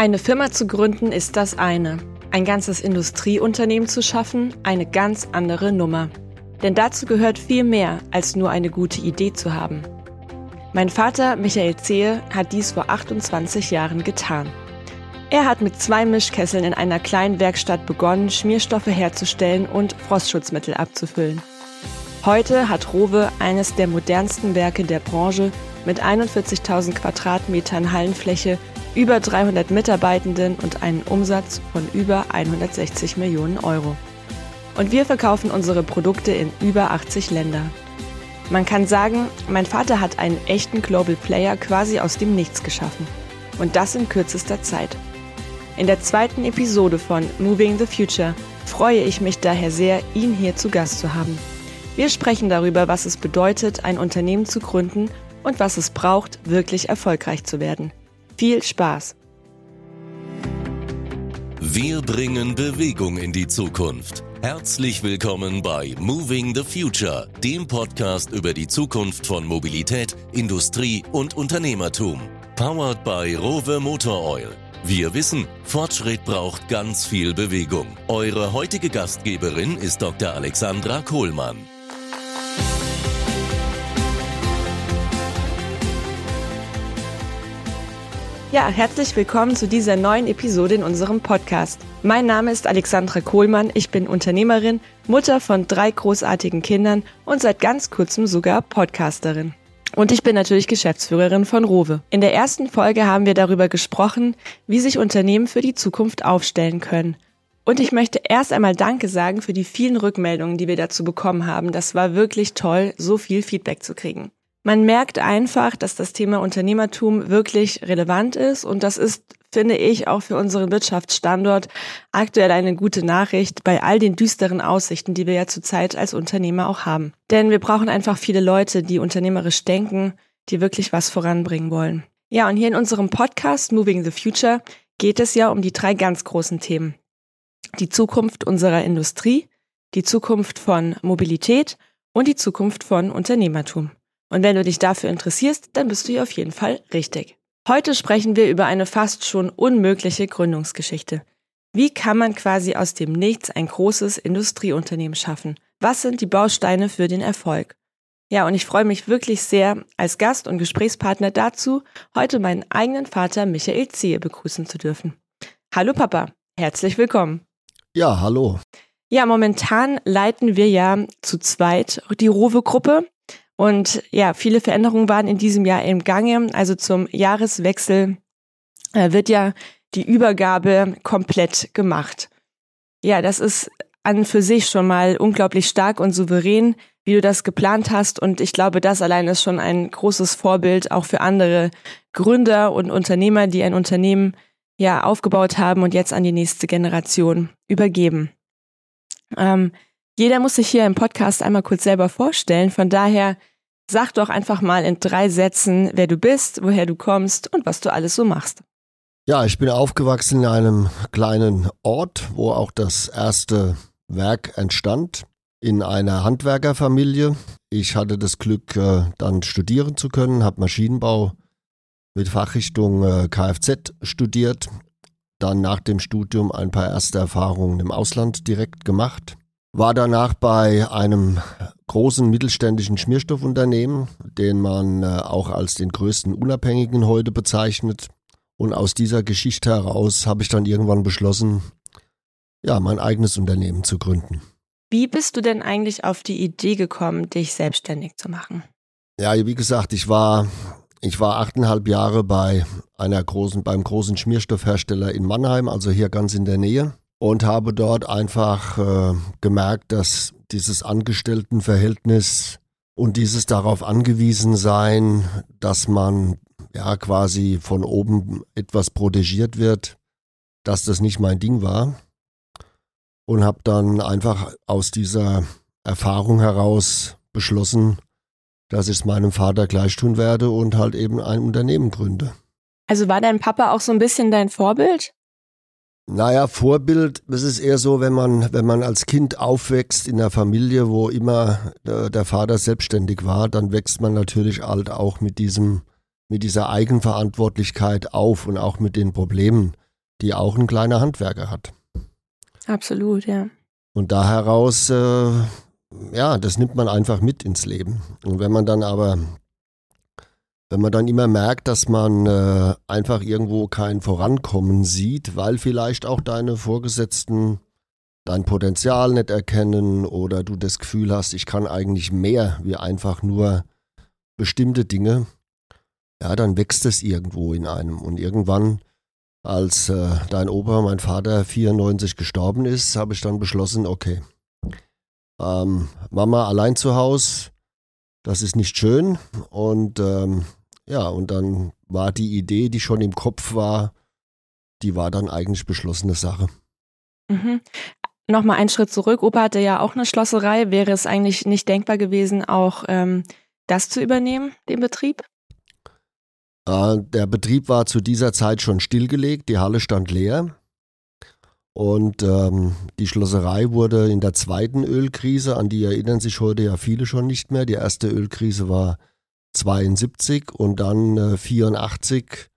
Eine Firma zu gründen ist das eine. Ein ganzes Industrieunternehmen zu schaffen, eine ganz andere Nummer. Denn dazu gehört viel mehr, als nur eine gute Idee zu haben. Mein Vater, Michael Zehe, hat dies vor 28 Jahren getan. Er hat mit zwei Mischkesseln in einer kleinen Werkstatt begonnen, Schmierstoffe herzustellen und Frostschutzmittel abzufüllen. Heute hat Rowe eines der modernsten Werke der Branche mit 41.000 Quadratmetern Hallenfläche über 300 Mitarbeitenden und einen Umsatz von über 160 Millionen Euro. Und wir verkaufen unsere Produkte in über 80 Länder. Man kann sagen, mein Vater hat einen echten Global Player quasi aus dem Nichts geschaffen. Und das in kürzester Zeit. In der zweiten Episode von Moving the Future freue ich mich daher sehr, ihn hier zu Gast zu haben. Wir sprechen darüber, was es bedeutet, ein Unternehmen zu gründen und was es braucht, wirklich erfolgreich zu werden. Viel Spaß! Wir bringen Bewegung in die Zukunft. Herzlich willkommen bei Moving the Future, dem Podcast über die Zukunft von Mobilität, Industrie und Unternehmertum. Powered by Rowe Motor Oil. Wir wissen, Fortschritt braucht ganz viel Bewegung. Eure heutige Gastgeberin ist Dr. Alexandra Kohlmann. Ja, herzlich willkommen zu dieser neuen Episode in unserem Podcast. Mein Name ist Alexandra Kohlmann, ich bin Unternehmerin, Mutter von drei großartigen Kindern und seit ganz kurzem sogar Podcasterin. Und ich bin natürlich Geschäftsführerin von Rowe. In der ersten Folge haben wir darüber gesprochen, wie sich Unternehmen für die Zukunft aufstellen können. Und ich möchte erst einmal Danke sagen für die vielen Rückmeldungen, die wir dazu bekommen haben. Das war wirklich toll, so viel Feedback zu kriegen. Man merkt einfach, dass das Thema Unternehmertum wirklich relevant ist und das ist, finde ich, auch für unseren Wirtschaftsstandort aktuell eine gute Nachricht bei all den düsteren Aussichten, die wir ja zurzeit als Unternehmer auch haben. Denn wir brauchen einfach viele Leute, die unternehmerisch denken, die wirklich was voranbringen wollen. Ja, und hier in unserem Podcast Moving the Future geht es ja um die drei ganz großen Themen. Die Zukunft unserer Industrie, die Zukunft von Mobilität und die Zukunft von Unternehmertum. Und wenn du dich dafür interessierst, dann bist du hier auf jeden Fall richtig. Heute sprechen wir über eine fast schon unmögliche Gründungsgeschichte. Wie kann man quasi aus dem Nichts ein großes Industrieunternehmen schaffen? Was sind die Bausteine für den Erfolg? Ja, und ich freue mich wirklich sehr, als Gast und Gesprächspartner dazu heute meinen eigenen Vater Michael Ziehe begrüßen zu dürfen. Hallo Papa, herzlich willkommen. Ja, hallo. Ja, momentan leiten wir ja zu zweit die Rowe-Gruppe und ja, viele Veränderungen waren in diesem Jahr im Gange. Also zum Jahreswechsel äh, wird ja die Übergabe komplett gemacht. Ja, das ist an für sich schon mal unglaublich stark und souverän, wie du das geplant hast. Und ich glaube, das allein ist schon ein großes Vorbild auch für andere Gründer und Unternehmer, die ein Unternehmen ja aufgebaut haben und jetzt an die nächste Generation übergeben. Ähm, jeder muss sich hier im Podcast einmal kurz selber vorstellen. Von daher sag doch einfach mal in drei Sätzen, wer du bist, woher du kommst und was du alles so machst. Ja, ich bin aufgewachsen in einem kleinen Ort, wo auch das erste Werk entstand, in einer Handwerkerfamilie. Ich hatte das Glück, äh, dann studieren zu können, habe Maschinenbau mit Fachrichtung äh, Kfz studiert, dann nach dem Studium ein paar erste Erfahrungen im Ausland direkt gemacht war danach bei einem großen mittelständischen Schmierstoffunternehmen, den man äh, auch als den größten Unabhängigen heute bezeichnet. Und aus dieser Geschichte heraus habe ich dann irgendwann beschlossen, ja, mein eigenes Unternehmen zu gründen. Wie bist du denn eigentlich auf die Idee gekommen, dich selbstständig zu machen? Ja, wie gesagt, ich war, ich war achteinhalb Jahre bei einer großen, beim großen Schmierstoffhersteller in Mannheim, also hier ganz in der Nähe und habe dort einfach äh, gemerkt, dass dieses Angestelltenverhältnis und dieses darauf angewiesen sein, dass man ja quasi von oben etwas protegiert wird, dass das nicht mein Ding war und habe dann einfach aus dieser Erfahrung heraus beschlossen, dass ich es meinem Vater gleich tun werde und halt eben ein Unternehmen gründe. Also war dein Papa auch so ein bisschen dein Vorbild? Naja, Vorbild, es ist eher so, wenn man, wenn man als Kind aufwächst in einer Familie, wo immer der, der Vater selbstständig war, dann wächst man natürlich halt auch mit diesem, mit dieser Eigenverantwortlichkeit auf und auch mit den Problemen, die auch ein kleiner Handwerker hat. Absolut, ja. Und da heraus, äh, ja, das nimmt man einfach mit ins Leben. Und wenn man dann aber, wenn man dann immer merkt, dass man äh, einfach irgendwo kein Vorankommen sieht, weil vielleicht auch deine Vorgesetzten dein Potenzial nicht erkennen oder du das Gefühl hast, ich kann eigentlich mehr wie einfach nur bestimmte Dinge, ja, dann wächst es irgendwo in einem. Und irgendwann, als äh, dein Opa, mein Vater 94 gestorben ist, habe ich dann beschlossen, okay, ähm, Mama allein zu Hause, das ist nicht schön. Und ähm, ja, und dann war die Idee, die schon im Kopf war, die war dann eigentlich beschlossene Sache. Mhm. Nochmal einen Schritt zurück. Opa hatte ja auch eine Schlosserei. Wäre es eigentlich nicht denkbar gewesen, auch ähm, das zu übernehmen, den Betrieb? Äh, der Betrieb war zu dieser Zeit schon stillgelegt, die Halle stand leer. Und ähm, die Schlosserei wurde in der zweiten Ölkrise, an die erinnern sich heute ja viele schon nicht mehr. Die erste Ölkrise war 72 und dann äh, 84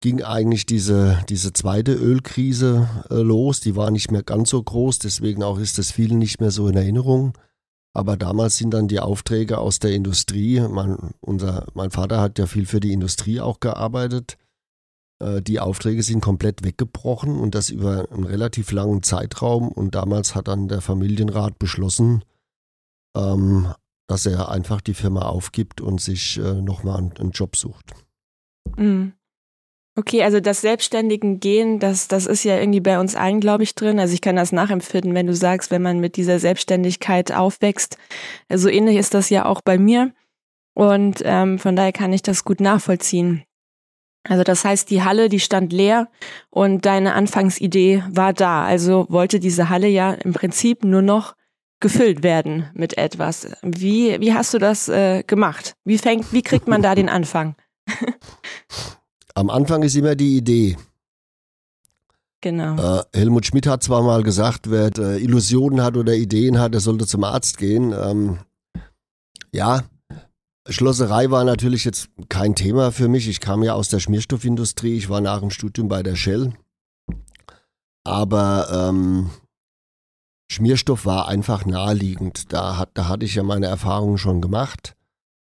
ging eigentlich diese, diese zweite Ölkrise äh, los. Die war nicht mehr ganz so groß, deswegen auch ist das vielen nicht mehr so in Erinnerung. Aber damals sind dann die Aufträge aus der Industrie, mein, unser, mein Vater hat ja viel für die Industrie auch gearbeitet, äh, die Aufträge sind komplett weggebrochen und das über einen relativ langen Zeitraum. Und damals hat dann der Familienrat beschlossen, ähm, dass er einfach die Firma aufgibt und sich äh, nochmal einen, einen Job sucht. Mhm. Okay, also das selbstständigen Gehen, das, das ist ja irgendwie bei uns allen, glaube ich, drin. Also ich kann das nachempfinden, wenn du sagst, wenn man mit dieser Selbstständigkeit aufwächst. So also ähnlich ist das ja auch bei mir. Und ähm, von daher kann ich das gut nachvollziehen. Also das heißt, die Halle, die stand leer und deine Anfangsidee war da. Also wollte diese Halle ja im Prinzip nur noch gefüllt werden mit etwas. Wie, wie hast du das äh, gemacht? Wie fängt, wie kriegt man da den Anfang? Am Anfang ist immer die Idee. Genau. Äh, Helmut Schmidt hat zwar mal gesagt, wer äh, Illusionen hat oder Ideen hat, der sollte zum Arzt gehen. Ähm, ja, Schlosserei war natürlich jetzt kein Thema für mich. Ich kam ja aus der Schmierstoffindustrie. Ich war nach dem Studium bei der Shell. Aber ähm, Schmierstoff war einfach naheliegend. Da, hat, da hatte ich ja meine Erfahrungen schon gemacht.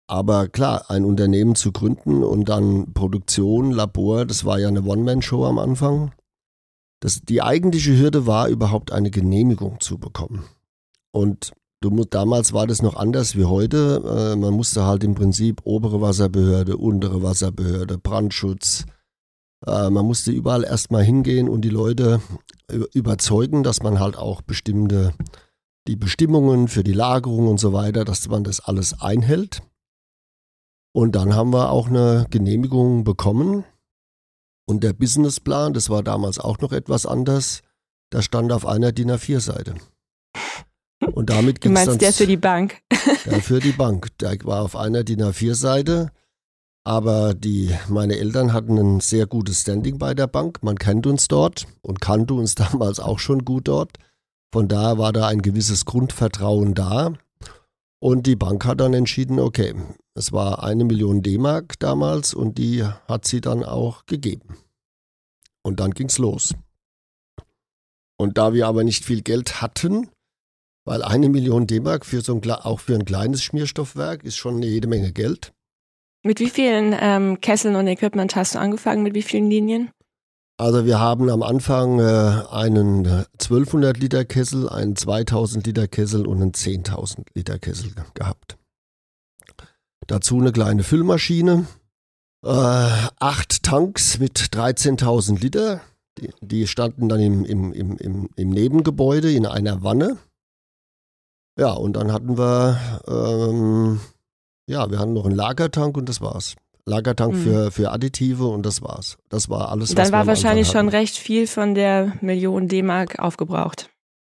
Aber klar, ein Unternehmen zu gründen und dann Produktion, Labor, das war ja eine One-Man-Show am Anfang. Das, die eigentliche Hürde war, überhaupt eine Genehmigung zu bekommen. Und du, damals war das noch anders wie heute. Äh, man musste halt im Prinzip obere Wasserbehörde, untere Wasserbehörde, Brandschutz. Äh, man musste überall erstmal hingehen und die Leute überzeugen, dass man halt auch bestimmte, die Bestimmungen für die Lagerung und so weiter, dass man das alles einhält. Und dann haben wir auch eine Genehmigung bekommen. Und der Businessplan, das war damals auch noch etwas anders, da stand auf einer DIN A4-Seite. Und damit Du meinst der für die Bank? Der für die Bank. Der war auf einer DIN A4-Seite. Aber die, meine Eltern hatten ein sehr gutes Standing bei der Bank. Man kennt uns dort und kannte uns damals auch schon gut dort. Von daher war da ein gewisses Grundvertrauen da. Und die Bank hat dann entschieden, okay, es war eine Million D-Mark damals und die hat sie dann auch gegeben. Und dann ging's los. Und da wir aber nicht viel Geld hatten, weil eine Million D-Mark für so ein, auch für ein kleines Schmierstoffwerk ist schon eine jede Menge Geld. Mit wie vielen ähm, Kesseln und Equipment hast du angefangen? Mit wie vielen Linien? Also wir haben am Anfang äh, einen 1200 Liter Kessel, einen 2000 Liter Kessel und einen 10.000 Liter Kessel gehabt. Dazu eine kleine Füllmaschine, äh, acht Tanks mit 13.000 Liter. Die, die, standen dann im, im, im, im, Nebengebäude in einer Wanne. Ja, und dann hatten wir, ähm, ja, wir hatten noch einen Lagertank und das war's. Lagertank mhm. für, für Additive und das war's. Das war alles. Dann war wahrscheinlich schon recht viel von der Million D-Mark aufgebraucht.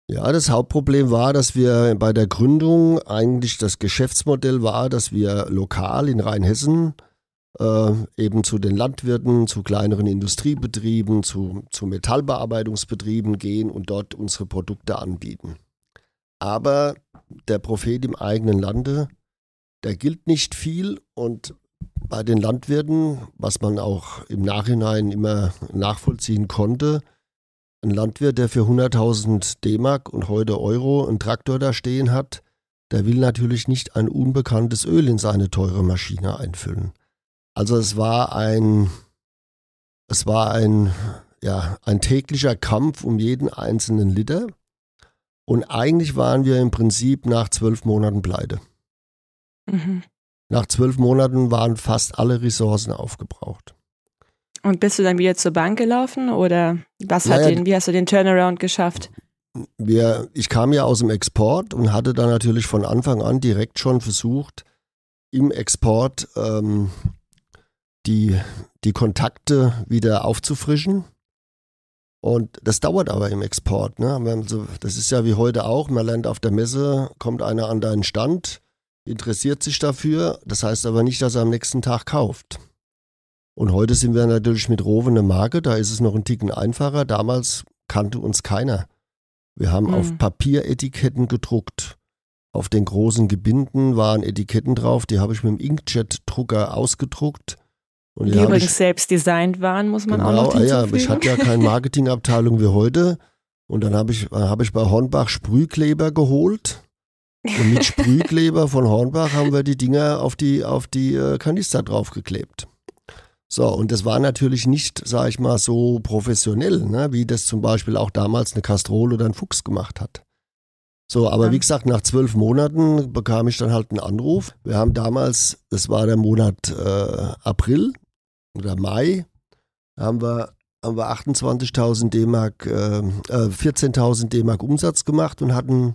Ja, das Hauptproblem war, dass wir bei der Gründung eigentlich das Geschäftsmodell war, dass wir lokal in Rheinhessen äh, eben zu den Landwirten, zu kleineren Industriebetrieben, zu, zu Metallbearbeitungsbetrieben gehen und dort unsere Produkte anbieten. Aber der Prophet im eigenen Lande, der gilt nicht viel und bei den Landwirten, was man auch im Nachhinein immer nachvollziehen konnte, ein Landwirt, der für 100.000 D-Mark und heute Euro einen Traktor da stehen hat, der will natürlich nicht ein unbekanntes Öl in seine teure Maschine einfüllen. Also es war ein, es war ein, ja, ein täglicher Kampf um jeden einzelnen Liter. Und eigentlich waren wir im Prinzip nach zwölf Monaten pleite. Mhm. Nach zwölf Monaten waren fast alle Ressourcen aufgebraucht. Und bist du dann wieder zur Bank gelaufen oder was hat naja, den, wie hast du den Turnaround geschafft? Wir, ich kam ja aus dem Export und hatte dann natürlich von Anfang an direkt schon versucht, im Export ähm, die, die Kontakte wieder aufzufrischen. Und das dauert aber im Export. Ne? Also, das ist ja wie heute auch. Man lernt auf der Messe, kommt einer an deinen Stand, interessiert sich dafür. Das heißt aber nicht, dass er am nächsten Tag kauft. Und heute sind wir natürlich mit Rowe eine Marke, da ist es noch ein Ticken einfacher. Damals kannte uns keiner. Wir haben mhm. auf Papieretiketten gedruckt. Auf den großen Gebinden waren Etiketten drauf, die habe ich mit dem Inkjet-Drucker ausgedruckt. Und die, die übrigens ich, selbst designt waren, muss man genau, auch noch ah ja, ich hatte ja keine Marketingabteilung wie heute. Und dann habe ich, hab ich bei Hornbach Sprühkleber geholt. Und mit Sprühkleber von Hornbach haben wir die Dinger auf die, auf die äh, Kanister draufgeklebt. So, und das war natürlich nicht, sag ich mal, so professionell, ne, wie das zum Beispiel auch damals eine Kastrol oder ein Fuchs gemacht hat. So, aber ja. wie gesagt, nach zwölf Monaten bekam ich dann halt einen Anruf. Wir haben damals, das war der Monat äh, April oder Mai, haben wir, haben wir 28.000 D-Mark, äh, äh, 14.000 D-Mark Umsatz gemacht und hatten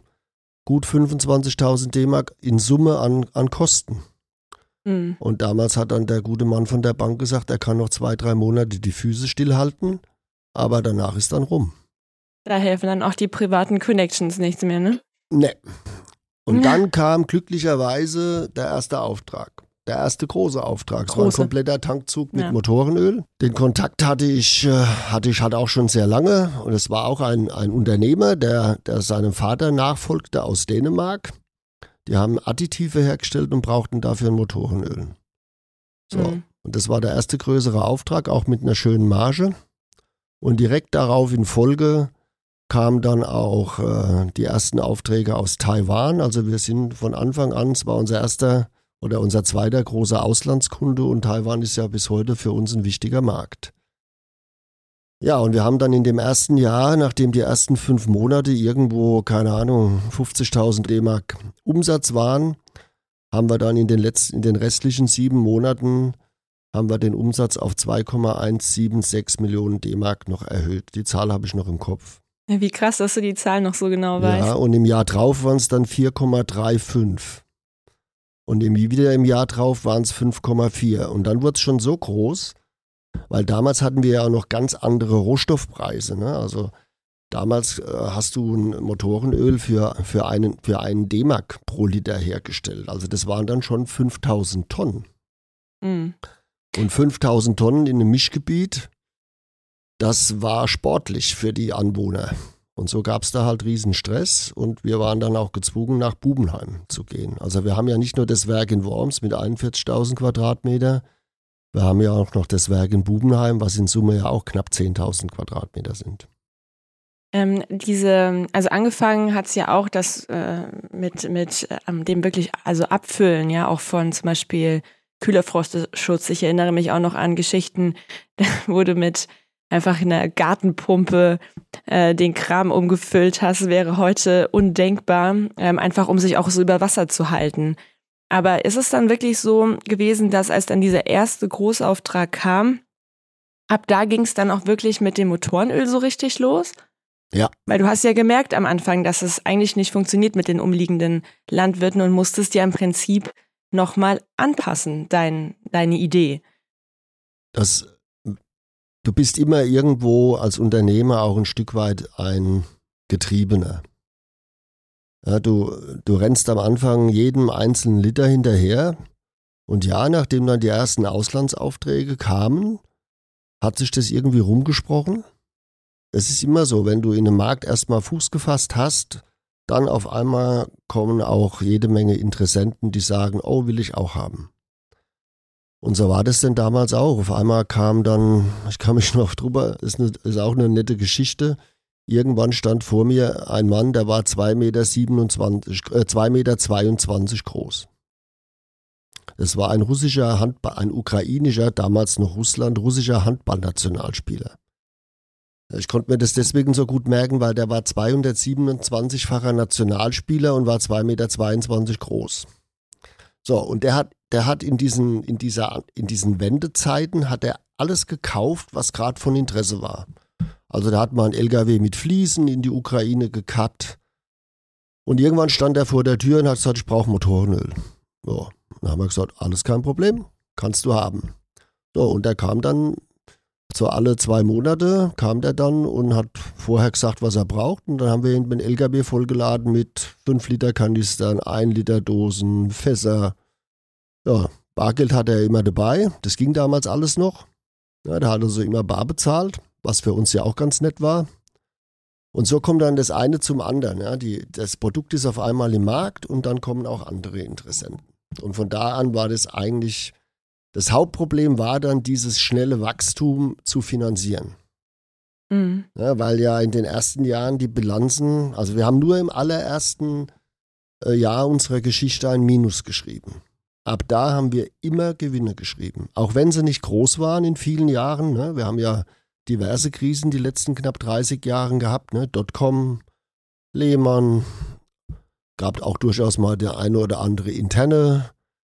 gut 25.000 D-Mark in Summe an, an Kosten. Mhm. Und damals hat dann der gute Mann von der Bank gesagt, er kann noch zwei, drei Monate die Füße stillhalten, aber danach ist dann rum. Da helfen dann auch die privaten Connections nichts mehr, ne? Ne. Und ja. dann kam glücklicherweise der erste Auftrag. Der erste große Auftrag. Es war ein kompletter Tankzug mit ja. Motorenöl. Den Kontakt hatte ich, äh, hatte ich halt auch schon sehr lange. Und es war auch ein, ein Unternehmer, der, der seinem Vater nachfolgte aus Dänemark. Die haben Additive hergestellt und brauchten dafür ein Motorenöl. So. Mhm. Und das war der erste größere Auftrag, auch mit einer schönen Marge. Und direkt darauf in Folge kamen dann auch äh, die ersten Aufträge aus Taiwan. Also wir sind von Anfang an, es war unser erster oder unser zweiter großer Auslandskunde und Taiwan ist ja bis heute für uns ein wichtiger Markt. Ja, und wir haben dann in dem ersten Jahr, nachdem die ersten fünf Monate irgendwo, keine Ahnung, 50.000 D-Mark Umsatz waren, haben wir dann in den letzten, in den restlichen sieben Monaten haben wir den Umsatz auf 2,176 Millionen D-Mark noch erhöht. Die Zahl habe ich noch im Kopf. Wie krass, dass du die Zahl noch so genau weißt. Ja, und im Jahr drauf waren es dann 4,35. Und im, wieder im Jahr drauf waren es 5,4. Und dann wurde es schon so groß, weil damals hatten wir ja noch ganz andere Rohstoffpreise. Ne? Also damals äh, hast du ein Motorenöl für, für einen, für einen D-Mark pro Liter hergestellt. Also das waren dann schon 5000 Tonnen. Mhm. Und 5000 Tonnen in einem Mischgebiet, das war sportlich für die Anwohner. Und so gab es da halt riesen Stress und wir waren dann auch gezwungen, nach Bubenheim zu gehen. Also wir haben ja nicht nur das Werk in Worms mit 41.000 Quadratmeter, wir haben ja auch noch das Werk in Bubenheim, was in Summe ja auch knapp 10.000 Quadratmeter sind. Ähm, diese, also angefangen hat es ja auch das äh, mit, mit ähm, dem wirklich, also Abfüllen, ja, auch von zum Beispiel Kühlerfrostschutz. Ich erinnere mich auch noch an Geschichten, da wurde mit einfach einer Gartenpumpe äh, den Kram umgefüllt hast, wäre heute undenkbar, ähm, einfach um sich auch so über Wasser zu halten. Aber ist es dann wirklich so gewesen, dass als dann dieser erste Großauftrag kam, ab da ging es dann auch wirklich mit dem Motorenöl so richtig los? Ja. Weil du hast ja gemerkt am Anfang, dass es eigentlich nicht funktioniert mit den umliegenden Landwirten und musstest ja im Prinzip nochmal anpassen, dein, deine Idee. Das, du bist immer irgendwo als Unternehmer auch ein Stück weit ein Getriebener. Ja, du, du rennst am Anfang jedem einzelnen Liter hinterher. Und ja, nachdem dann die ersten Auslandsaufträge kamen, hat sich das irgendwie rumgesprochen. Es ist immer so, wenn du in einem Markt erstmal Fuß gefasst hast, dann auf einmal kommen auch jede Menge Interessenten, die sagen, oh, will ich auch haben. Und so war das denn damals auch. Auf einmal kam dann, ich kann mich noch drüber, ist, eine, ist auch eine nette Geschichte. Irgendwann stand vor mir ein Mann, der war 2,27 Meter, 27, äh, 2 Meter 22 groß. Es war ein russischer Handball, ein ukrainischer, damals noch Russland, russischer Handballnationalspieler. Ich konnte mir das deswegen so gut merken, weil der war 227-facher Nationalspieler und war 2,22 Meter groß. So, und der hat, der hat in diesen, in dieser, in diesen Wendezeiten hat er alles gekauft, was gerade von Interesse war. Also da hat man einen LKW mit Fliesen in die Ukraine gekappt. Und irgendwann stand er vor der Tür und hat gesagt, ich brauche Motorenöl. So, dann haben wir gesagt, alles kein Problem, kannst du haben. So, und er kam dann so alle zwei Monate kam der dann und hat vorher gesagt, was er braucht. Und dann haben wir ihn mit dem LKW vollgeladen mit 5 Liter Kanistern, 1 Liter Dosen, Fässer. Ja, Bargeld hatte er immer dabei. Das ging damals alles noch. Ja, der hat also immer bar bezahlt, was für uns ja auch ganz nett war. Und so kommt dann das eine zum anderen. Ja. Die, das Produkt ist auf einmal im Markt und dann kommen auch andere Interessenten. Und von da an war das eigentlich das Hauptproblem war dann, dieses schnelle Wachstum zu finanzieren. Mhm. Ja, weil ja in den ersten Jahren die Bilanzen, also wir haben nur im allerersten äh, Jahr unserer Geschichte ein Minus geschrieben. Ab da haben wir immer Gewinne geschrieben. Auch wenn sie nicht groß waren in vielen Jahren. Ne? Wir haben ja diverse Krisen die letzten knapp 30 Jahren gehabt. Ne? Dotcom, Lehmann, gab auch durchaus mal der eine oder andere interne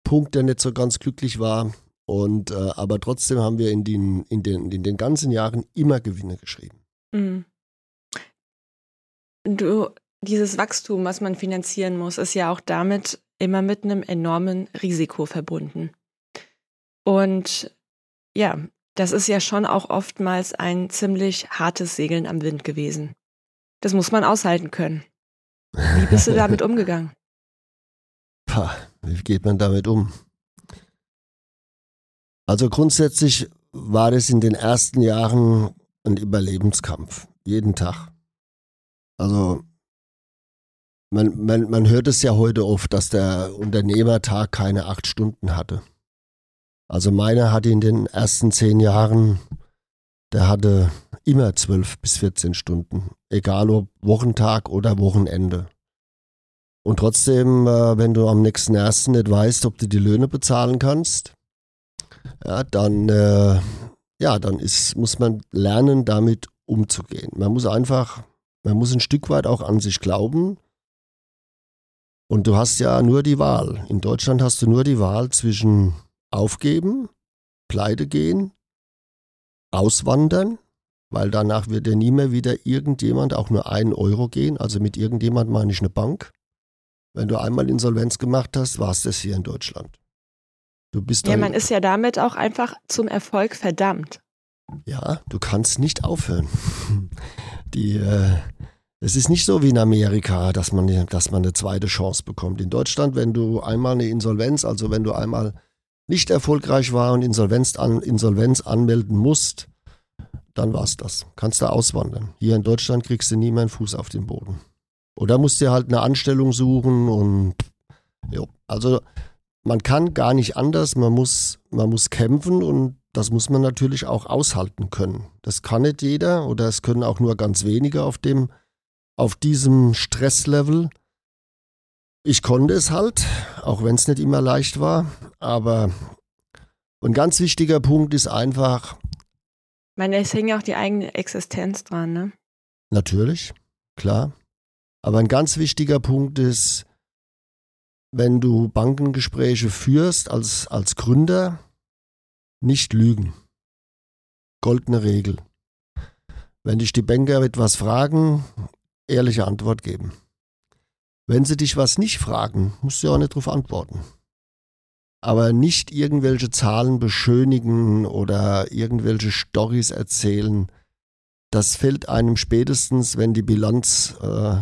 Punkt, der nicht so ganz glücklich war. Und, äh, aber trotzdem haben wir in den, in, den, in den ganzen Jahren immer Gewinne geschrieben. Mhm. Du, dieses Wachstum, was man finanzieren muss, ist ja auch damit immer mit einem enormen Risiko verbunden. Und ja, das ist ja schon auch oftmals ein ziemlich hartes Segeln am Wind gewesen. Das muss man aushalten können. Wie bist du damit umgegangen? Pah, wie geht man damit um? Also grundsätzlich war es in den ersten Jahren ein Überlebenskampf, jeden Tag. Also man, man, man hört es ja heute oft, dass der Unternehmertag keine acht Stunden hatte. Also meiner hatte in den ersten zehn Jahren, der hatte immer zwölf bis 14 Stunden, egal ob Wochentag oder Wochenende. Und trotzdem, äh, wenn du am nächsten ersten nicht weißt, ob du die Löhne bezahlen kannst, ja, dann, äh, ja, dann ist, muss man lernen, damit umzugehen. Man muss einfach, man muss ein Stück weit auch an sich glauben. Und du hast ja nur die Wahl. In Deutschland hast du nur die Wahl zwischen aufgeben, pleite gehen, auswandern, weil danach wird dir nie mehr wieder irgendjemand auch nur einen Euro gehen. Also mit irgendjemand meine ich eine Bank. Wenn du einmal Insolvenz gemacht hast, war es das hier in Deutschland. Du bist ja, man ist ja damit auch einfach zum Erfolg verdammt. Ja, du kannst nicht aufhören. Die, äh, es ist nicht so wie in Amerika, dass man, dass man eine zweite Chance bekommt. In Deutschland, wenn du einmal eine Insolvenz, also wenn du einmal nicht erfolgreich war und Insolvenz, an, Insolvenz anmelden musst, dann war's das. Kannst du auswandern. Hier in Deutschland kriegst du nie mehr einen Fuß auf den Boden. Oder musst dir halt eine Anstellung suchen und jo. Also man kann gar nicht anders, man muss, man muss kämpfen und das muss man natürlich auch aushalten können. Das kann nicht jeder oder es können auch nur ganz wenige auf dem, auf diesem Stresslevel. Ich konnte es halt, auch wenn es nicht immer leicht war, aber ein ganz wichtiger Punkt ist einfach. Ich meine, es hängt ja auch die eigene Existenz dran, ne? Natürlich, klar. Aber ein ganz wichtiger Punkt ist, wenn du Bankengespräche führst als, als Gründer, nicht lügen. Goldene Regel. Wenn dich die Banker etwas fragen, ehrliche Antwort geben. Wenn sie dich was nicht fragen, musst du ja auch nicht darauf antworten. Aber nicht irgendwelche Zahlen beschönigen oder irgendwelche Storys erzählen. Das fällt einem spätestens, wenn die Bilanz äh,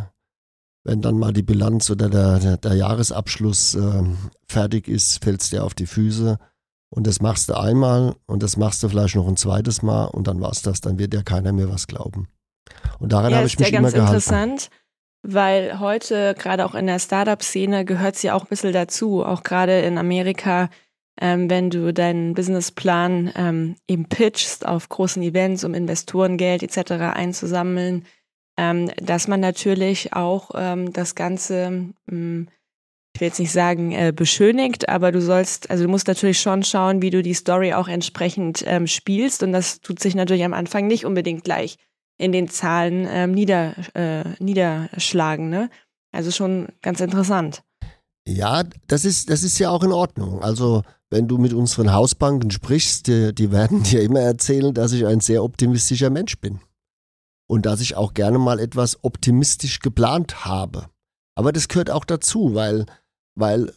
wenn dann mal die Bilanz oder der, der, Jahresabschluss äh, fertig ist, fällt es dir auf die Füße. Und das machst du einmal und das machst du vielleicht noch ein zweites Mal und dann war es das. Dann wird dir keiner mehr was glauben. Und daran ja, habe ich mich immer gehalten. Das ist ja ganz interessant, weil heute, gerade auch in der Startup-Szene, gehört es ja auch ein bisschen dazu. Auch gerade in Amerika ähm, wenn du deinen Businessplan ähm, eben pitchst auf großen Events, um Investorengeld etc. einzusammeln, ähm, dass man natürlich auch ähm, das Ganze, mh, hm, ich will jetzt nicht sagen äh, beschönigt, aber du sollst, also du musst natürlich schon schauen, wie du die Story auch entsprechend ähm, spielst und das tut sich natürlich am Anfang nicht unbedingt gleich in den Zahlen ähm, nieder, äh, niederschlagen. Ne? Also schon ganz interessant. Ja, das ist, das ist ja auch in Ordnung. Also wenn du mit unseren Hausbanken sprichst, die, die werden dir immer erzählen, dass ich ein sehr optimistischer Mensch bin. Und dass ich auch gerne mal etwas optimistisch geplant habe. Aber das gehört auch dazu, weil, weil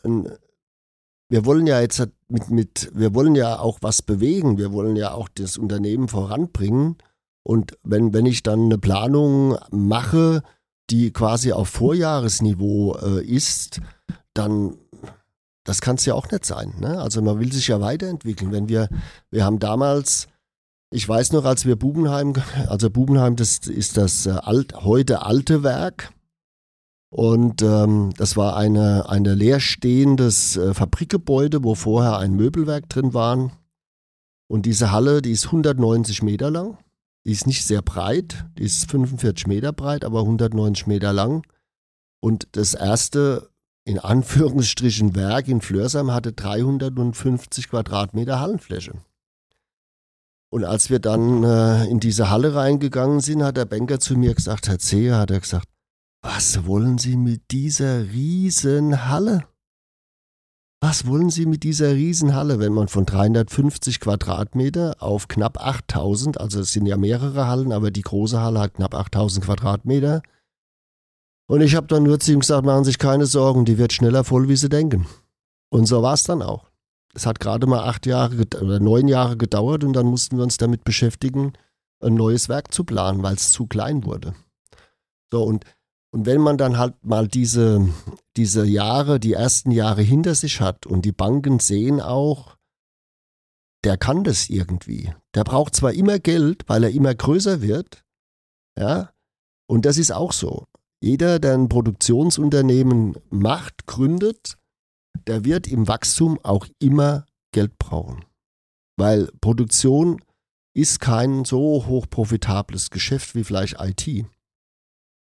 wir wollen ja jetzt mit, mit, wir wollen ja auch was bewegen, wir wollen ja auch das Unternehmen voranbringen. Und wenn, wenn ich dann eine Planung mache, die quasi auf Vorjahresniveau äh, ist, dann das kann es ja auch nicht sein. Ne? Also man will sich ja weiterentwickeln. Wenn wir, wir haben damals, ich weiß noch, als wir Bubenheim, also Bubenheim, das ist das äh, alt, heute alte Werk. Und ähm, das war eine, eine leerstehendes äh, Fabrikgebäude, wo vorher ein Möbelwerk drin war. Und diese Halle, die ist 190 Meter lang. Die ist nicht sehr breit, die ist 45 Meter breit, aber 190 Meter lang. Und das erste in Anführungsstrichen Werk in Flörsheim hatte 350 Quadratmeter Hallenfläche. Und als wir dann äh, in diese Halle reingegangen sind, hat der Banker zu mir gesagt, Herr Zehe, hat er gesagt, was wollen Sie mit dieser riesen Halle? Was wollen Sie mit dieser Riesenhalle, wenn man von 350 Quadratmeter auf knapp 8000, also es sind ja mehrere Hallen, aber die große Halle hat knapp 8000 Quadratmeter, und ich habe dann nur zu ihm gesagt, machen Sie sich keine Sorgen, die wird schneller voll, wie Sie denken. Und so war es dann auch. Es hat gerade mal acht Jahre oder neun Jahre gedauert und dann mussten wir uns damit beschäftigen, ein neues Werk zu planen, weil es zu klein wurde. So, und, und wenn man dann halt mal diese, diese Jahre, die ersten Jahre hinter sich hat und die Banken sehen auch, der kann das irgendwie. Der braucht zwar immer Geld, weil er immer größer wird, ja, und das ist auch so. Jeder, der ein Produktionsunternehmen macht, gründet, der wird im Wachstum auch immer Geld brauchen. Weil Produktion ist kein so hochprofitables Geschäft wie vielleicht IT.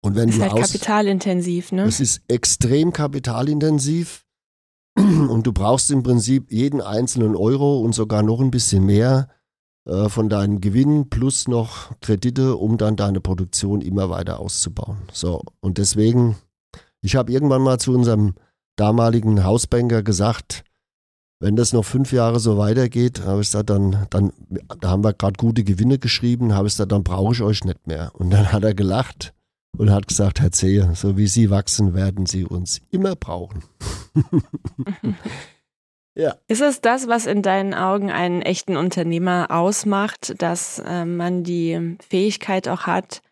Und wenn das ist du halt aus, kapitalintensiv, ne? Es ist extrem kapitalintensiv und du brauchst im Prinzip jeden einzelnen Euro und sogar noch ein bisschen mehr äh, von deinem Gewinn plus noch Kredite, um dann deine Produktion immer weiter auszubauen. So, und deswegen, ich habe irgendwann mal zu unserem damaligen Hausbanker gesagt, wenn das noch fünf Jahre so weitergeht, habe ich gesagt, dann, dann, da haben wir gerade gute Gewinne geschrieben, habe ich gesagt, dann brauche ich euch nicht mehr. Und dann hat er gelacht und hat gesagt, Herr Zehe, so wie Sie wachsen, werden Sie uns immer brauchen. Ja. Ist es das, was in deinen Augen einen echten Unternehmer ausmacht, dass äh, man die Fähigkeit auch hat,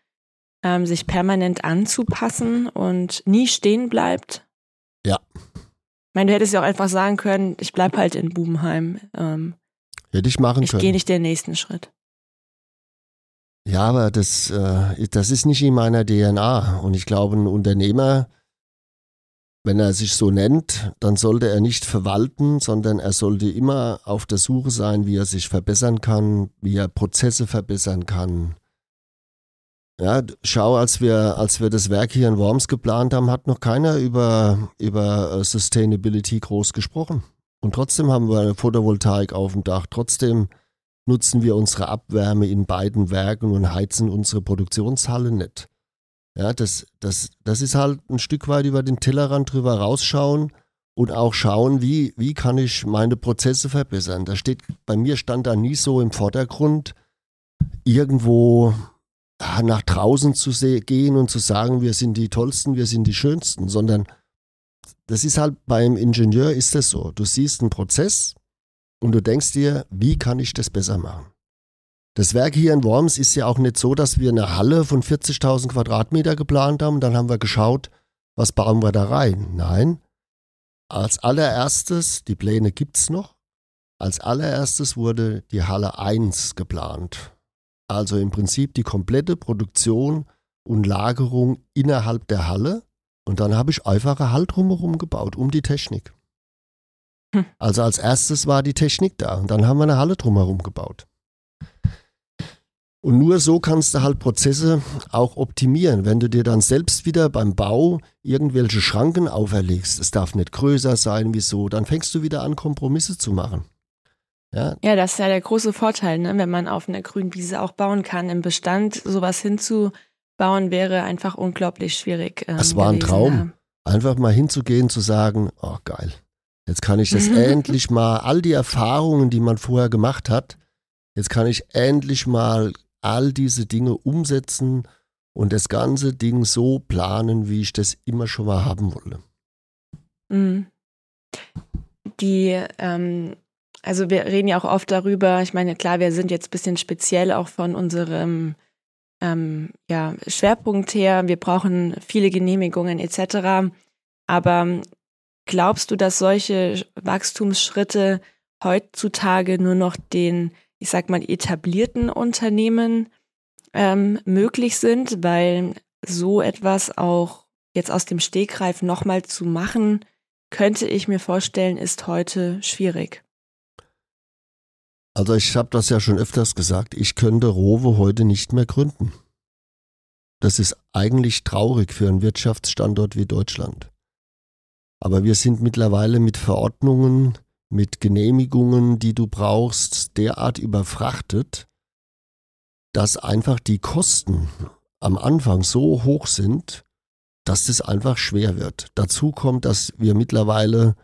ähm, sich permanent anzupassen und nie stehen bleibt? Ja. Ich meine, du hättest ja auch einfach sagen können, ich bleibe halt in Bubenheim. Ähm, Hätte ich machen ich können. Ich gehe nicht den nächsten Schritt. Ja, aber das, äh, das ist nicht in meiner DNA. Und ich glaube, ein Unternehmer wenn er sich so nennt, dann sollte er nicht verwalten, sondern er sollte immer auf der Suche sein, wie er sich verbessern kann, wie er Prozesse verbessern kann. Ja, schau, als wir, als wir das Werk hier in Worms geplant haben, hat noch keiner über, über äh, Sustainability groß gesprochen. Und trotzdem haben wir eine Photovoltaik auf dem Dach. Trotzdem nutzen wir unsere Abwärme in beiden Werken und heizen unsere Produktionshalle nicht. Ja, das, das, das ist halt ein Stück weit über den Tellerrand drüber rausschauen und auch schauen, wie, wie kann ich meine Prozesse verbessern. Da steht, bei mir stand da nie so im Vordergrund, irgendwo nach draußen zu gehen und zu sagen, wir sind die Tollsten, wir sind die Schönsten, sondern das ist halt beim Ingenieur ist das so. Du siehst einen Prozess und du denkst dir, wie kann ich das besser machen? Das Werk hier in Worms ist ja auch nicht so, dass wir eine Halle von 40.000 Quadratmeter geplant haben. Dann haben wir geschaut, was bauen wir da rein. Nein, als allererstes, die Pläne gibt es noch, als allererstes wurde die Halle 1 geplant. Also im Prinzip die komplette Produktion und Lagerung innerhalb der Halle. Und dann habe ich einfach eine Halle drumherum gebaut, um die Technik. Hm. Also als erstes war die Technik da und dann haben wir eine Halle drumherum gebaut. Und nur so kannst du halt Prozesse auch optimieren. Wenn du dir dann selbst wieder beim Bau irgendwelche Schranken auferlegst, es darf nicht größer sein, wieso, dann fängst du wieder an, Kompromisse zu machen. Ja, ja das ist ja der große Vorteil, ne? wenn man auf einer grünen Wiese auch bauen kann. Im Bestand sowas hinzubauen wäre einfach unglaublich schwierig. Ähm, es war ein gewesen, Traum, ja. einfach mal hinzugehen, zu sagen, oh geil, jetzt kann ich das endlich mal, all die Erfahrungen, die man vorher gemacht hat, jetzt kann ich endlich mal all diese Dinge umsetzen und das ganze Ding so planen, wie ich das immer schon mal haben wollte. Mhm. Die, ähm, also wir reden ja auch oft darüber, ich meine, klar, wir sind jetzt ein bisschen speziell auch von unserem ähm, ja, Schwerpunkt her, wir brauchen viele Genehmigungen etc. Aber glaubst du, dass solche Wachstumsschritte heutzutage nur noch den ich sag mal, etablierten Unternehmen ähm, möglich sind, weil so etwas auch jetzt aus dem Stegreif nochmal zu machen, könnte ich mir vorstellen, ist heute schwierig. Also ich habe das ja schon öfters gesagt, ich könnte Rowe heute nicht mehr gründen. Das ist eigentlich traurig für einen Wirtschaftsstandort wie Deutschland. Aber wir sind mittlerweile mit Verordnungen mit Genehmigungen, die du brauchst, derart überfrachtet, dass einfach die Kosten am Anfang so hoch sind, dass es einfach schwer wird. Dazu kommt, dass wir mittlerweile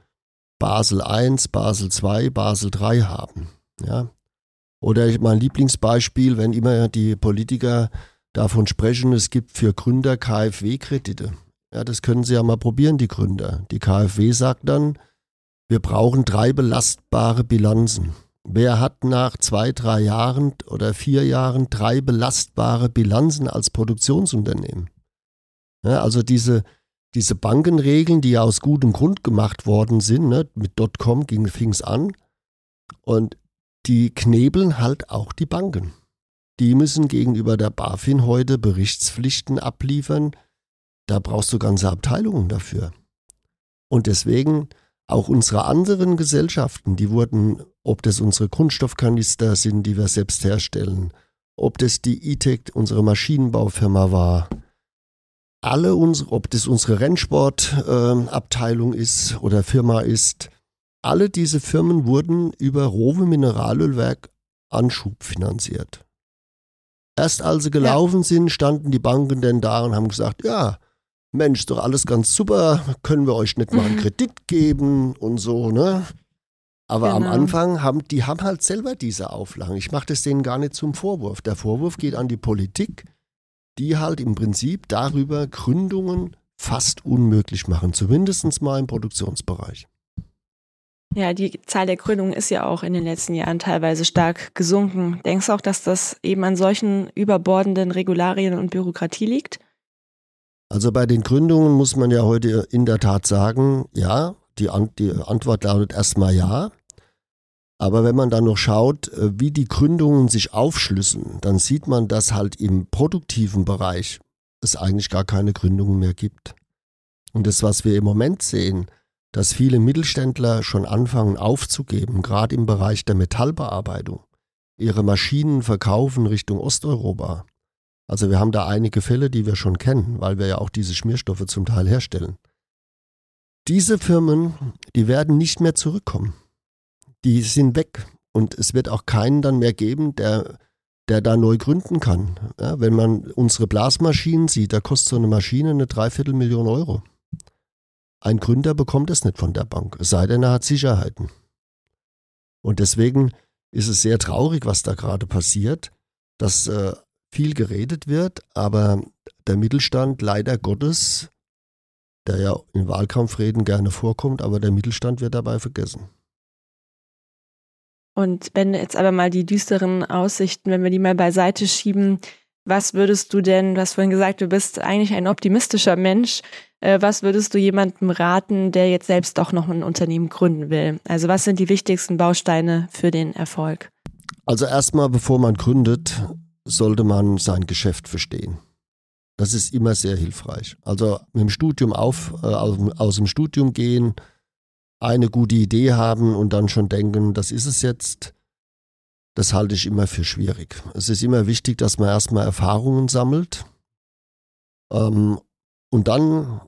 Basel I, Basel II, Basel III haben. Ja? Oder mein Lieblingsbeispiel, wenn immer die Politiker davon sprechen, es gibt für Gründer KfW-Kredite. Ja, das können sie ja mal probieren, die Gründer. Die KfW sagt dann, wir brauchen drei belastbare Bilanzen. Wer hat nach zwei, drei Jahren oder vier Jahren drei belastbare Bilanzen als Produktionsunternehmen? Ja, also diese, diese Bankenregeln, die ja aus gutem Grund gemacht worden sind, ne, mit Dotcom fing es an, und die knebeln halt auch die Banken. Die müssen gegenüber der BaFin heute Berichtspflichten abliefern. Da brauchst du ganze Abteilungen dafür. Und deswegen auch unsere anderen Gesellschaften, die wurden, ob das unsere Kunststoffkanister sind, die wir selbst herstellen, ob das die E-Tech, unsere Maschinenbaufirma war, alle unsere, ob das unsere Rennsportabteilung äh, ist oder Firma ist, alle diese Firmen wurden über Rowe Mineralölwerk Anschub finanziert. Erst als sie gelaufen ja. sind, standen die Banken denn da und haben gesagt, ja, Mensch, ist doch alles ganz super, können wir euch nicht mal einen Kredit geben und so, ne? Aber genau. am Anfang haben die haben halt selber diese Auflagen. Ich mache das denen gar nicht zum Vorwurf. Der Vorwurf geht an die Politik, die halt im Prinzip darüber Gründungen fast unmöglich machen, zumindest mal im Produktionsbereich. Ja, die Zahl der Gründungen ist ja auch in den letzten Jahren teilweise stark gesunken. Denkst du auch, dass das eben an solchen überbordenden Regularien und Bürokratie liegt? Also bei den Gründungen muss man ja heute in der Tat sagen, ja, die, An die Antwort lautet erstmal ja. Aber wenn man dann noch schaut, äh, wie die Gründungen sich aufschlüssen, dann sieht man, dass halt im produktiven Bereich es eigentlich gar keine Gründungen mehr gibt. Und das, was wir im Moment sehen, dass viele Mittelständler schon anfangen aufzugeben, gerade im Bereich der Metallbearbeitung, ihre Maschinen verkaufen Richtung Osteuropa, also wir haben da einige Fälle, die wir schon kennen, weil wir ja auch diese Schmierstoffe zum Teil herstellen. Diese Firmen, die werden nicht mehr zurückkommen. Die sind weg und es wird auch keinen dann mehr geben, der, der da neu gründen kann. Ja, wenn man unsere Blasmaschinen sieht, da kostet so eine Maschine eine Dreiviertelmillion Euro. Ein Gründer bekommt es nicht von der Bank, es sei denn, er hat Sicherheiten. Und deswegen ist es sehr traurig, was da gerade passiert, dass äh, viel geredet wird, aber der Mittelstand leider Gottes, der ja in Wahlkampfreden gerne vorkommt, aber der Mittelstand wird dabei vergessen. Und wenn jetzt aber mal die düsteren Aussichten, wenn wir die mal beiseite schieben, was würdest du denn, du hast vorhin gesagt, du bist eigentlich ein optimistischer Mensch, was würdest du jemandem raten, der jetzt selbst doch noch ein Unternehmen gründen will? Also was sind die wichtigsten Bausteine für den Erfolg? Also erstmal, bevor man gründet, sollte man sein Geschäft verstehen. Das ist immer sehr hilfreich. Also mit dem Studium auf, äh, aus, aus dem Studium gehen, eine gute Idee haben und dann schon denken, das ist es jetzt, das halte ich immer für schwierig. Es ist immer wichtig, dass man erstmal Erfahrungen sammelt. Ähm, und dann,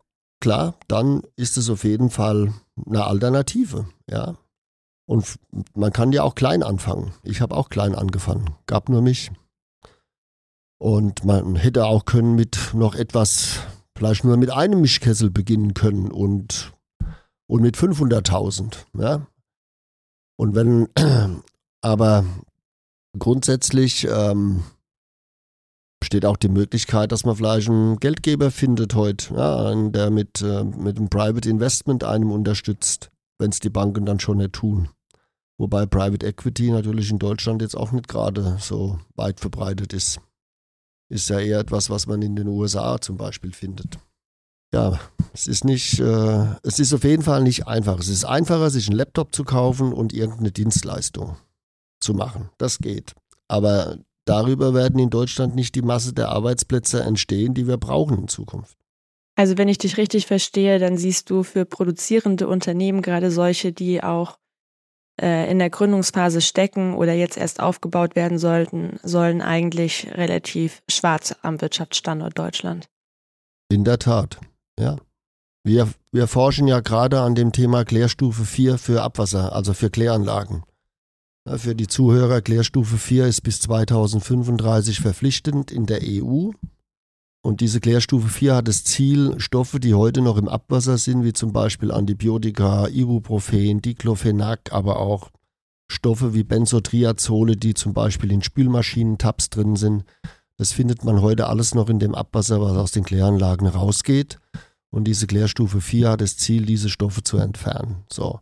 klar, dann ist es auf jeden Fall eine Alternative, ja. Und man kann ja auch klein anfangen. Ich habe auch klein angefangen, gab nur mich. Und man hätte auch können mit noch etwas, vielleicht nur mit einem Mischkessel beginnen können und, und mit 500.000, ja. Und wenn, aber Grundsätzlich ähm, besteht auch die Möglichkeit, dass man vielleicht einen Geldgeber findet heute, ja, der mit, äh, mit einem Private Investment einem unterstützt, wenn es die Banken dann schon nicht tun. Wobei Private Equity natürlich in Deutschland jetzt auch nicht gerade so weit verbreitet ist. Ist ja eher etwas, was man in den USA zum Beispiel findet. Ja, es ist nicht, äh, es ist auf jeden Fall nicht einfach. Es ist einfacher, sich einen Laptop zu kaufen und irgendeine Dienstleistung zu machen. Das geht. Aber darüber werden in Deutschland nicht die Masse der Arbeitsplätze entstehen, die wir brauchen in Zukunft. Also wenn ich dich richtig verstehe, dann siehst du für produzierende Unternehmen, gerade solche, die auch äh, in der Gründungsphase stecken oder jetzt erst aufgebaut werden sollten, sollen eigentlich relativ schwarz am Wirtschaftsstandort Deutschland. In der Tat, ja. Wir, wir forschen ja gerade an dem Thema Klärstufe 4 für Abwasser, also für Kläranlagen. Für die Zuhörer, Klärstufe 4 ist bis 2035 verpflichtend in der EU. Und diese Klärstufe 4 hat das Ziel, Stoffe, die heute noch im Abwasser sind, wie zum Beispiel Antibiotika, Ibuprofen, Diclofenac, aber auch Stoffe wie Benzotriazole, die zum Beispiel in Spülmaschinen-Tabs drin sind. Das findet man heute alles noch in dem Abwasser, was aus den Kläranlagen rausgeht. Und diese Klärstufe 4 hat das Ziel, diese Stoffe zu entfernen. So.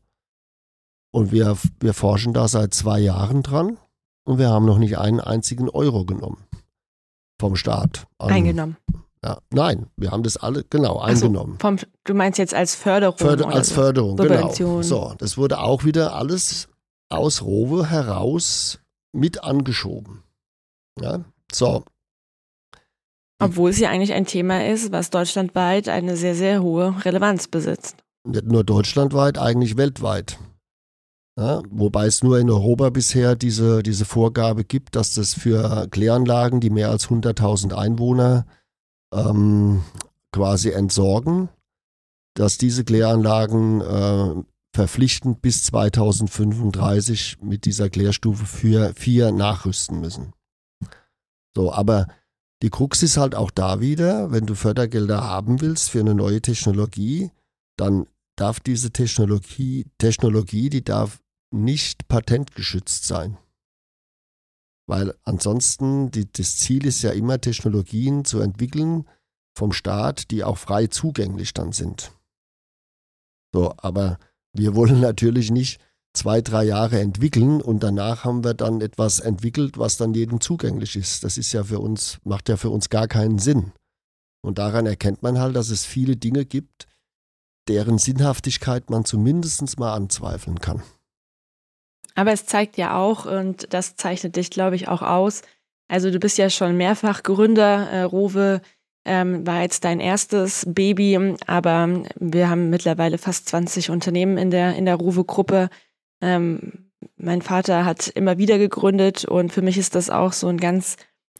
Und wir, wir forschen da seit zwei Jahren dran und wir haben noch nicht einen einzigen Euro genommen vom Staat. An, eingenommen. Ja, nein, wir haben das alle genau eingenommen. Vom, du meinst jetzt als Förderung? Förder, als so. Förderung, genau. So, das wurde auch wieder alles aus Rowe heraus mit angeschoben. Ja, so. Obwohl es ja eigentlich ein Thema ist, was deutschlandweit eine sehr, sehr hohe Relevanz besitzt. Nicht nur deutschlandweit, eigentlich weltweit. Ja, wobei es nur in Europa bisher diese, diese Vorgabe gibt, dass das für Kläranlagen, die mehr als 100.000 Einwohner ähm, quasi entsorgen, dass diese Kläranlagen äh, verpflichtend bis 2035 mit dieser Klärstufe für vier nachrüsten müssen. So, aber die Krux ist halt auch da wieder, wenn du Fördergelder haben willst für eine neue Technologie, dann darf diese Technologie, Technologie, die darf nicht patentgeschützt sein. Weil ansonsten, die, das Ziel ist ja immer, Technologien zu entwickeln vom Staat, die auch frei zugänglich dann sind. So, aber wir wollen natürlich nicht zwei, drei Jahre entwickeln und danach haben wir dann etwas entwickelt, was dann jedem zugänglich ist. Das ist ja für uns, macht ja für uns gar keinen Sinn. Und daran erkennt man halt, dass es viele Dinge gibt, deren Sinnhaftigkeit man zumindest mal anzweifeln kann. Aber es zeigt ja auch, und das zeichnet dich, glaube ich, auch aus, also du bist ja schon mehrfach Gründer, äh, Rowe ähm, war jetzt dein erstes Baby, aber wir haben mittlerweile fast 20 Unternehmen in der, in der Rowe-Gruppe. Ähm, mein Vater hat immer wieder gegründet und für mich ist das auch so ein ganz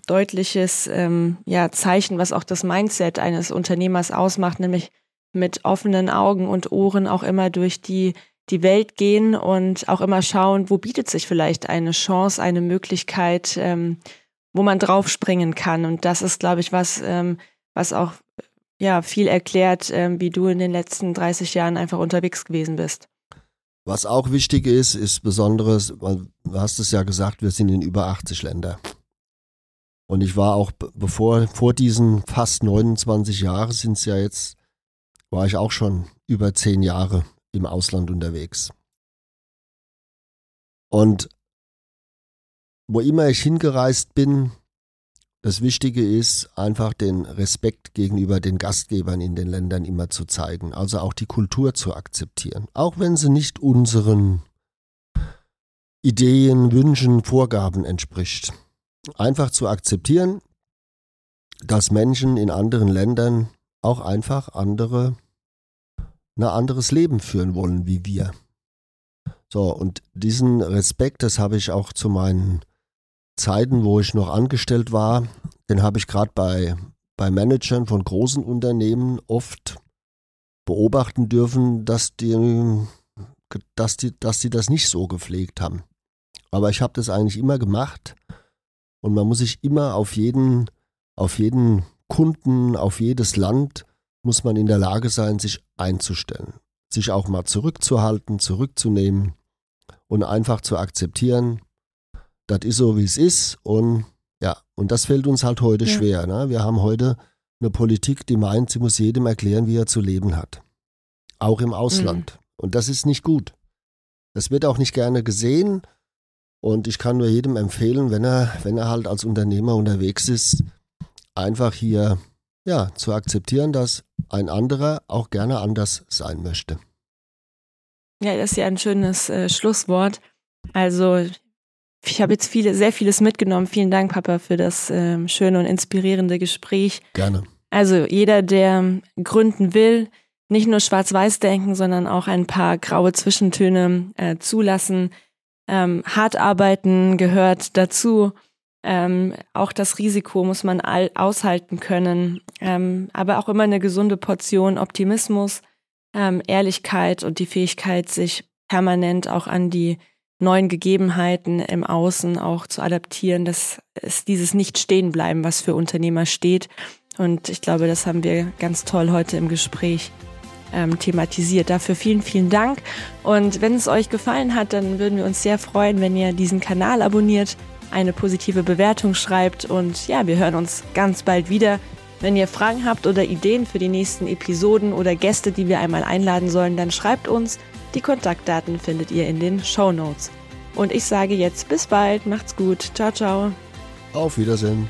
deutliches ähm, ja, Zeichen, was auch das Mindset eines Unternehmers ausmacht, nämlich mit offenen Augen und Ohren auch immer durch die die Welt gehen und auch immer schauen, wo bietet sich vielleicht eine Chance, eine Möglichkeit, ähm, wo man draufspringen kann. Und das ist, glaube ich, was, ähm, was auch ja viel erklärt, ähm, wie du in den letzten 30 Jahren einfach unterwegs gewesen bist. Was auch wichtig ist, ist besonderes, du hast es ja gesagt, wir sind in über 80 Länder. Und ich war auch, bevor, vor diesen fast 29 Jahren sind es ja jetzt, war ich auch schon über zehn Jahre im Ausland unterwegs. Und wo immer ich hingereist bin, das Wichtige ist, einfach den Respekt gegenüber den Gastgebern in den Ländern immer zu zeigen, also auch die Kultur zu akzeptieren, auch wenn sie nicht unseren Ideen, Wünschen, Vorgaben entspricht. Einfach zu akzeptieren, dass Menschen in anderen Ländern auch einfach andere ein anderes Leben führen wollen wie wir. So, und diesen Respekt, das habe ich auch zu meinen Zeiten, wo ich noch angestellt war, den habe ich gerade bei, bei Managern von großen Unternehmen oft beobachten dürfen, dass die, dass die, dass die das nicht so gepflegt haben. Aber ich habe das eigentlich immer gemacht und man muss sich immer auf jeden, auf jeden Kunden, auf jedes Land muss man in der Lage sein, sich einzustellen, sich auch mal zurückzuhalten, zurückzunehmen und einfach zu akzeptieren, das ist so, wie es ist und ja, und das fällt uns halt heute ja. schwer. Ne? Wir haben heute eine Politik, die meint, sie muss jedem erklären, wie er zu leben hat. Auch im Ausland. Mhm. Und das ist nicht gut. Das wird auch nicht gerne gesehen. Und ich kann nur jedem empfehlen, wenn er, wenn er halt als Unternehmer unterwegs ist, einfach hier ja, zu akzeptieren, dass ein anderer auch gerne anders sein möchte. Ja, das ist ja ein schönes äh, Schlusswort. Also ich habe jetzt viele, sehr vieles mitgenommen. Vielen Dank, Papa, für das ähm, schöne und inspirierende Gespräch. Gerne. Also jeder, der gründen will, nicht nur schwarz-weiß denken, sondern auch ein paar graue Zwischentöne äh, zulassen. Ähm, hart arbeiten gehört dazu. Ähm, auch das Risiko muss man all aushalten können, ähm, aber auch immer eine gesunde Portion Optimismus, ähm, Ehrlichkeit und die Fähigkeit, sich permanent auch an die neuen Gegebenheiten im Außen auch zu adaptieren. Das ist dieses Nicht-Stehen-Bleiben, was für Unternehmer steht. Und ich glaube, das haben wir ganz toll heute im Gespräch ähm, thematisiert. Dafür vielen, vielen Dank. Und wenn es euch gefallen hat, dann würden wir uns sehr freuen, wenn ihr diesen Kanal abonniert, eine positive Bewertung schreibt und ja, wir hören uns ganz bald wieder. Wenn ihr Fragen habt oder Ideen für die nächsten Episoden oder Gäste, die wir einmal einladen sollen, dann schreibt uns. Die Kontaktdaten findet ihr in den Show Notes. Und ich sage jetzt bis bald, macht's gut, ciao, ciao. Auf Wiedersehen.